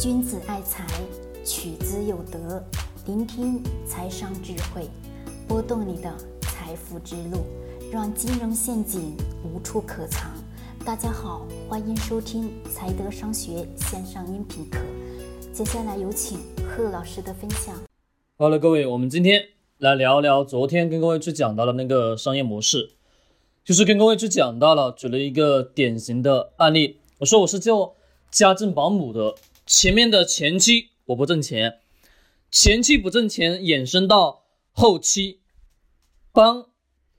君子爱财，取之有德。聆听财商智慧，拨动你的财富之路，让金融陷阱无处可藏。大家好，欢迎收听财德商学线上音频课。接下来有请贺老师的分享。好了，各位，我们今天来聊聊昨天跟各位去讲到的那个商业模式，就是跟各位去讲到了，举了一个典型的案例。我说我是做家政保姆的。前面的前期我不挣钱，前期不挣钱，衍生到后期，帮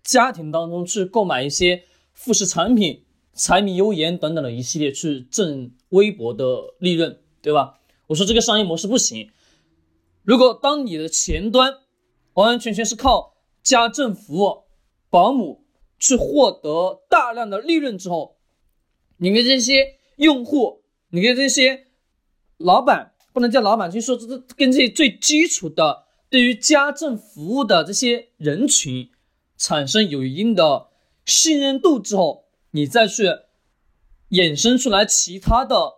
家庭当中去购买一些副食产品、柴米油盐等等的一系列去挣微薄的利润，对吧？我说这个商业模式不行。如果当你的前端完完全全是靠家政服务、保姆去获得大量的利润之后，你跟这些用户，你跟这些。老板不能叫老板，就说这这跟这些最基础的对于家政服务的这些人群产生有一定的信任度之后，你再去衍生出来其他的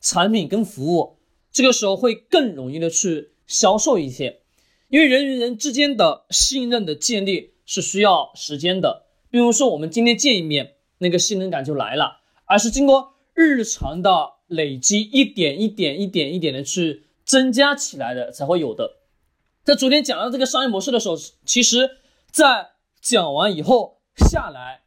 产品跟服务，这个时候会更容易的去销售一些，因为人与人之间的信任的建立是需要时间的，比如说我们今天见一面，那个信任感就来了，而是经过日常的。累积一点一点一点一点的去增加起来的才会有的。在昨天讲到这个商业模式的时候，其实，在讲完以后下来，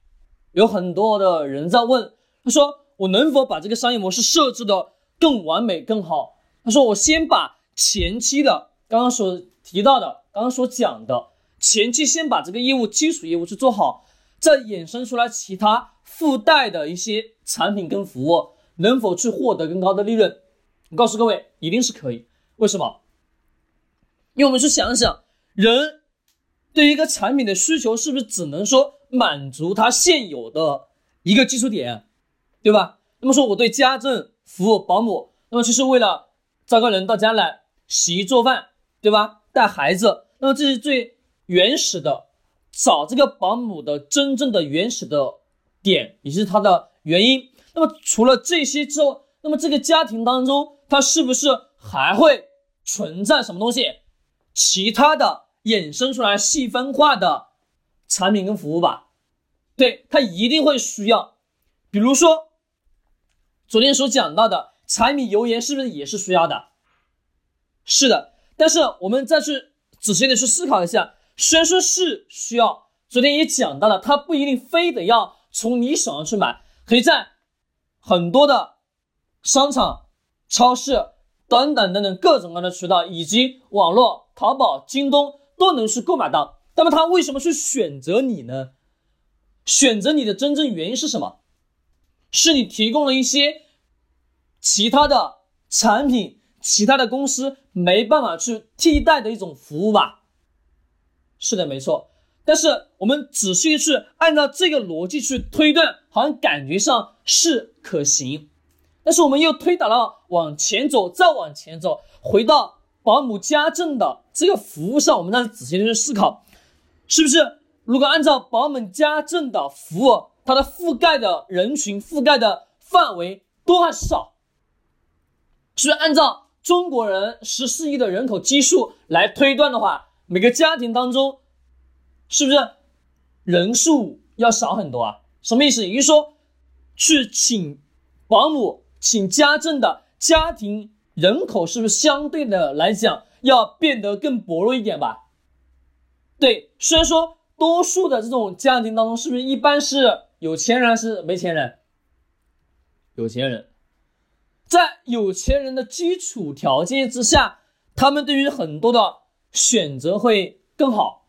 有很多的人在问，他说我能否把这个商业模式设置的更完美更好？他说我先把前期的刚刚所提到的，刚刚所讲的前期先把这个业务基础业务去做好，再衍生出来其他附带的一些产品跟服务。能否去获得更高的利润？我告诉各位，一定是可以。为什么？因为我们去想想，人对于一个产品的需求，是不是只能说满足他现有的一个基础点，对吧？那么说，我对家政服务保姆，那么就是为了招个人到家来洗衣做饭，对吧？带孩子，那么这是最原始的，找这个保姆的真正的原始的点，也是它的原因。那么除了这些之后，那么这个家庭当中，它是不是还会存在什么东西？其他的衍生出来细分化的产品跟服务吧？对，它一定会需要。比如说昨天所讲到的柴米油盐，是不是也是需要的？是的。但是我们再去仔细的去思考一下，虽然说是需要，昨天也讲到了，它不一定非得要从你手上去买，可以在。很多的商场、超市等等等等各种各样的渠道，以及网络、淘宝、京东都能去购买到。那么他为什么去选择你呢？选择你的真正原因是什么？是你提供了一些其他的产品、其他的公司没办法去替代的一种服务吧？是的，没错。但是我们仔细去按照这个逻辑去推断，好像感觉上是可行。但是我们又推导了往前走，再往前走，回到保姆家政的这个服务上，我们再仔细的去思考，是不是如果按照保姆家政的服务，它的覆盖的人群、覆盖的范围多还是少？是不是按照中国人十四亿的人口基数来推断的话，每个家庭当中？是不是人数要少很多啊？什么意思？也就是说，去请保姆、请家政的家庭人口是不是相对的来讲要变得更薄弱一点吧？对，虽然说多数的这种家庭当中，是不是一般是有钱人还是没钱人？有钱人，在有钱人的基础条件之下，他们对于很多的选择会更好。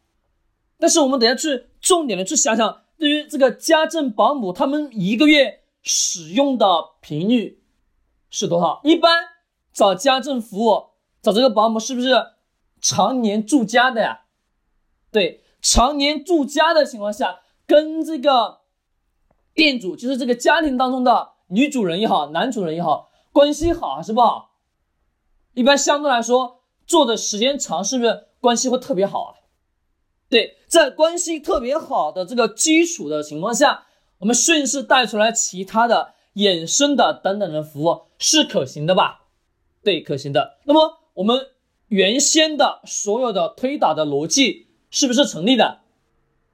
但是我们等下去重点的去想想，对于这个家政保姆，他们一个月使用的频率是多少？一般找家政服务，找这个保姆是不是常年住家的呀？对，常年住家的情况下，跟这个店主，就是这个家庭当中的女主人也好，男主人也好，关系好还是不好？一般相对来说，做的时间长，是不是关系会特别好啊？对，在关系特别好的这个基础的情况下，我们顺势带出来其他的衍生的等等的服务是可行的吧？对，可行的。那么我们原先的所有的推导的逻辑是不是成立的？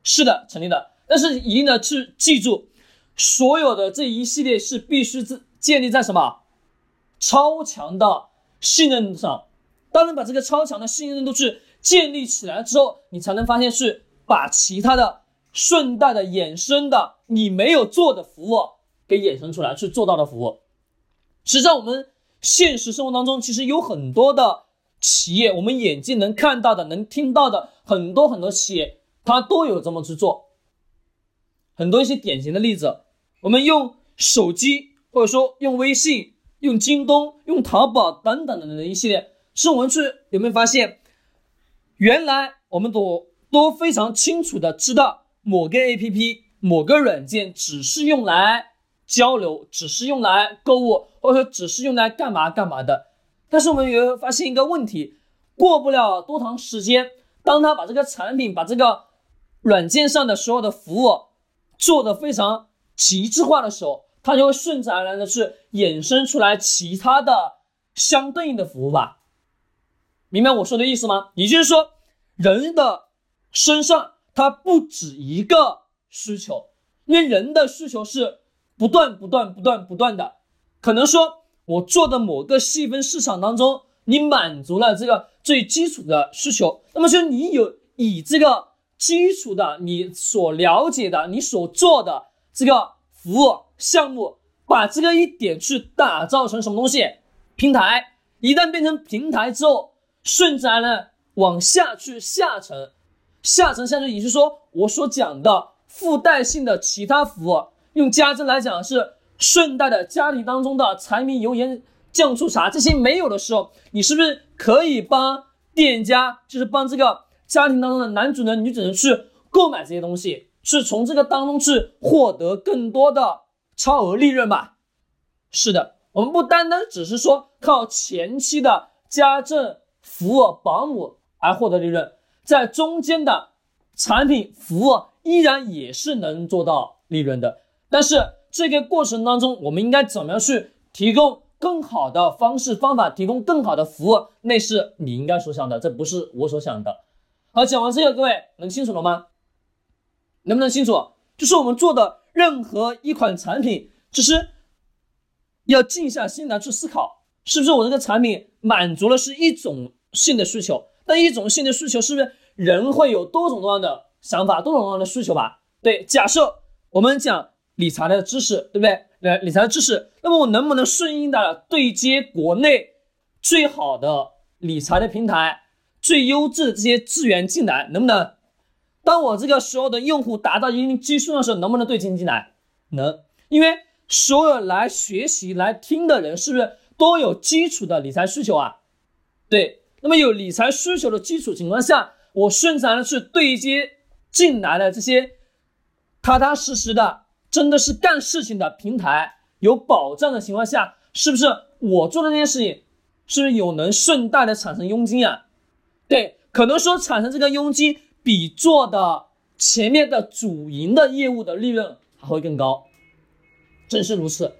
是的，成立的。但是一定要去记住，所有的这一系列是必须是建立在什么超强的信任上。当你把这个超强的信任度去建立起来之后，你才能发现是把其他的顺带的衍生的你没有做的服务给衍生出来去做到的服务。实际上，我们现实生活当中其实有很多的企业，我们眼睛能看到的、能听到的很多很多企业，它都有这么去做。很多一些典型的例子，我们用手机或者说用微信、用京东、用淘宝等等等等的一系列，是我们去有没有发现，原来我们都都非常清楚的知道某个 APP、某个软件只是用来。交流只是用来购物，或者说只是用来干嘛干嘛的。但是我们有发现一个问题，过不了多长时间，当他把这个产品、把这个软件上的所有的服务做得非常极致化的时候，他就会顺自然而然的去衍生出来其他的相对应的服务吧。明白我说的意思吗？也就是说，人的身上它不止一个需求，因为人的需求是。不断不断不断不断的，可能说我做的某个细分市场当中，你满足了这个最基础的需求，那么就你有以这个基础的你所了解的你所做的这个服务项目，把这个一点去打造成什么东西平台，一旦变成平台之后，顺自然呢往下去下沉，下沉下去，也就是说我所讲的附带性的其他服务。用家政来讲是顺带的，家庭当中的柴米油盐酱醋茶这些没有的时候，你是不是可以帮店家，就是帮这个家庭当中的男主人、女主人去购买这些东西，是从这个当中去获得更多的超额利润吧？是的，我们不单单只是说靠前期的家政服务、保姆而获得利润，在中间的产品服务依然也是能做到利润的。但是这个过程当中，我们应该怎么样去提供更好的方式方法，提供更好的服务？那是你应该所想的，这不是我所想的。好，讲完这个，各位能清楚了吗？能不能清楚？就是我们做的任何一款产品，其实要静下心来去思考，是不是我这个产品满足了是一种性的需求？但一种性的需求，是不是人会有多种多样的想法，多种多样的需求吧？对，假设我们讲。理财的知识，对不对？呃，理财的知识，那么我能不能顺应的对接国内最好的理财的平台，最优质的这些资源进来，能不能？当我这个所有的用户达到一定基数的时候，能不能对接进来？能，因为所有来学习来听的人，是不是都有基础的理财需求啊？对，那么有理财需求的基础情况下，我顺然的去对接进来的这些踏踏实实的。真的是干事情的平台，有保障的情况下，是不是我做的这件事情，是不是有能顺带的产生佣金啊？对，可能说产生这个佣金比做的前面的主营的业务的利润还会更高。正是如此，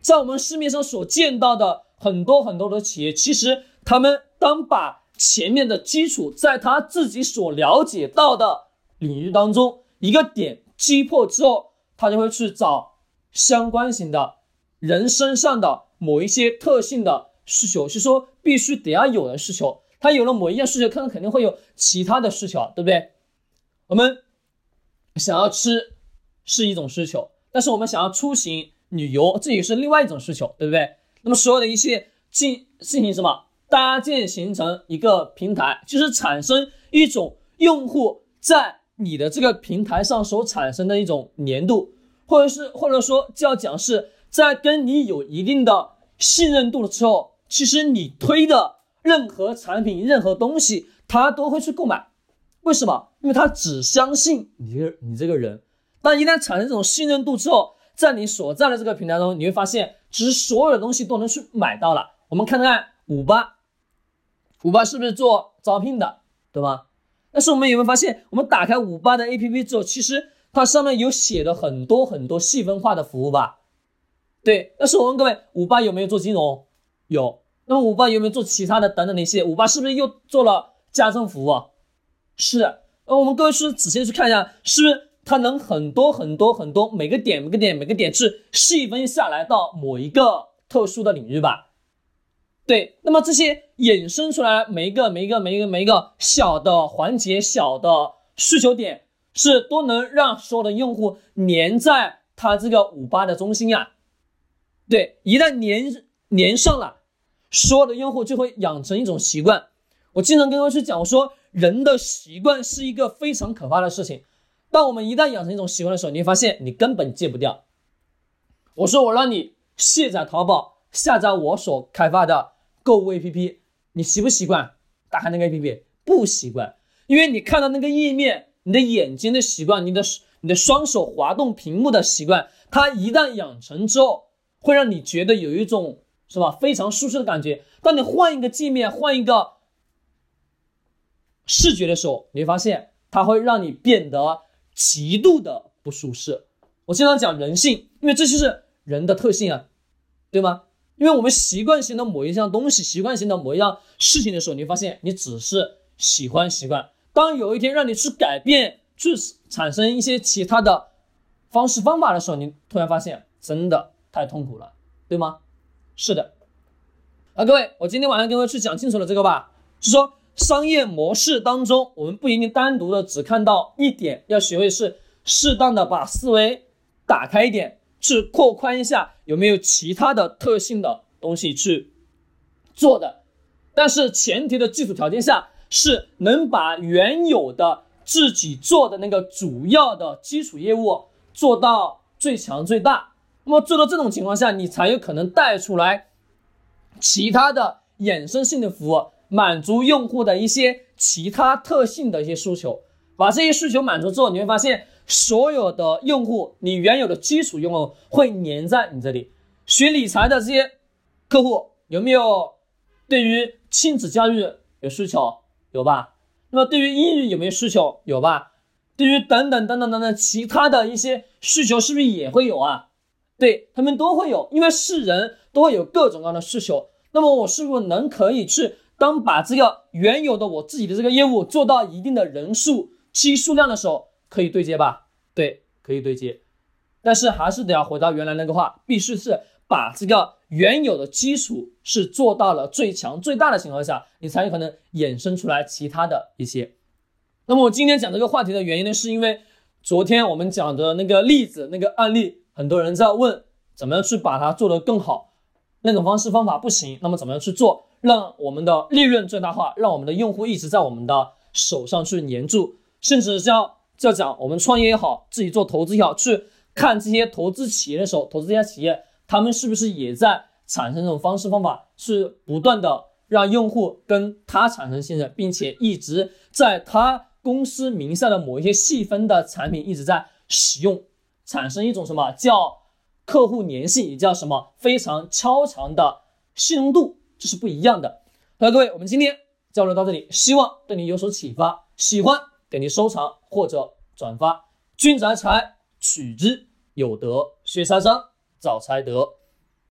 在我们市面上所见到的很多很多的企业，其实他们当把前面的基础在他自己所了解到的领域当中一个点击破之后。他就会去找相关型的人身上的某一些特性的需求，是说必须得要有的需求。他有了某一样需求，可能肯定会有其他的需求，对不对？我们想要吃是一种需求，但是我们想要出行旅游，这也是另外一种需求，对不对？那么所有的一些进进行什么搭建形成一个平台，就是产生一种用户在。你的这个平台上所产生的一种粘度，或者是或者说就要讲是在跟你有一定的信任度的时候，其实你推的任何产品、任何东西，他都会去购买。为什么？因为他只相信你这个你这个人。但一旦产生这种信任度之后，在你所在的这个平台中，你会发现，其实所有的东西都能去买到了。我们看看五八，五八是不是做招聘的，对吧？但是我们有没有发现，我们打开五八的 APP 之后，其实它上面有写的很多很多细分化的服务吧？对。但是我问各位，五八有没有做金融？有。那么五八有没有做其他的等等的一些？五八是不是又做了家政服务？是。呃，我们各位是仔细去看一下，是不是它能很多很多很多每个点每个点每个点是细分下来到某一个特殊的领域吧？对。那么这些衍生出来每一个每一个每一个每一个小的环节小的需求点，是都能让所有的用户粘在它这个五八的中心呀？对，一旦粘粘上了，所有的用户就会养成一种习惯。我经常跟他去讲，我说人的习惯是一个非常可怕的事情。当我们一旦养成一种习惯的时候，你会发现你根本戒不掉。我说我让你卸载淘宝，下载我所开发的购物 APP，你习不习惯？打开那个 APP，不习惯，因为你看到那个页面，你的眼睛的习惯，你的你的双手滑动屏幕的习惯，它一旦养成之后。会让你觉得有一种是吧非常舒适的感觉。当你换一个界面、换一个视觉的时候，你会发现它会让你变得极度的不舒适。我经常讲人性，因为这就是人的特性啊，对吗？因为我们习惯性的某一项东西、习惯性的某一样事情的时候，你发现你只是喜欢习惯。当有一天让你去改变、去产生一些其他的方式方法的时候，你突然发现真的。太痛苦了，对吗？是的，啊，各位，我今天晚上跟各位去讲清楚了这个吧，是说商业模式当中，我们不一定单独的只看到一点，要学会是适当的把思维打开一点，去扩宽一下有没有其他的特性的东西去做的，但是前提的基础条件下是能把原有的自己做的那个主要的基础业务做到最强最大。那么做到这种情况下，你才有可能带出来其他的衍生性的服务，满足用户的一些其他特性的一些需求。把这些需求满足之后，你会发现所有的用户，你原有的基础用户会粘在你这里。学理财的这些客户有没有对于亲子教育有需求？有吧？那么对于英语有没有需求？有吧？对于等等等等等等其他的一些需求，是不是也会有啊？对他们都会有，因为是人都会有各种各样的需求。那么我是不是能可以去当把这个原有的我自己的这个业务做到一定的人数基数量的时候，可以对接吧？对，可以对接。但是还是得要回到原来那个话，必须是把这个原有的基础是做到了最强最大的情况下，你才有可能衍生出来其他的一些。那么我今天讲这个话题的原因呢，是因为昨天我们讲的那个例子那个案例。很多人在问怎么样去把它做得更好，那种方式方法不行，那么怎么样去做，让我们的利润最大化，让我们的用户一直在我们的手上去黏住，甚至是要要讲我们创业也好，自己做投资也好，去看这些投资企业的时候，投资这家企业，他们是不是也在产生这种方式方法，是不断的让用户跟他产生信任，并且一直在他公司名下的某一些细分的产品一直在使用。产生一种什么叫客户粘性，也叫什么非常超强的信用度，这是不一样的。好了，各位，我们今天交流到这里，希望对你有所启发。喜欢点击收藏或者转发。君子爱财取之有德，学财商找财德。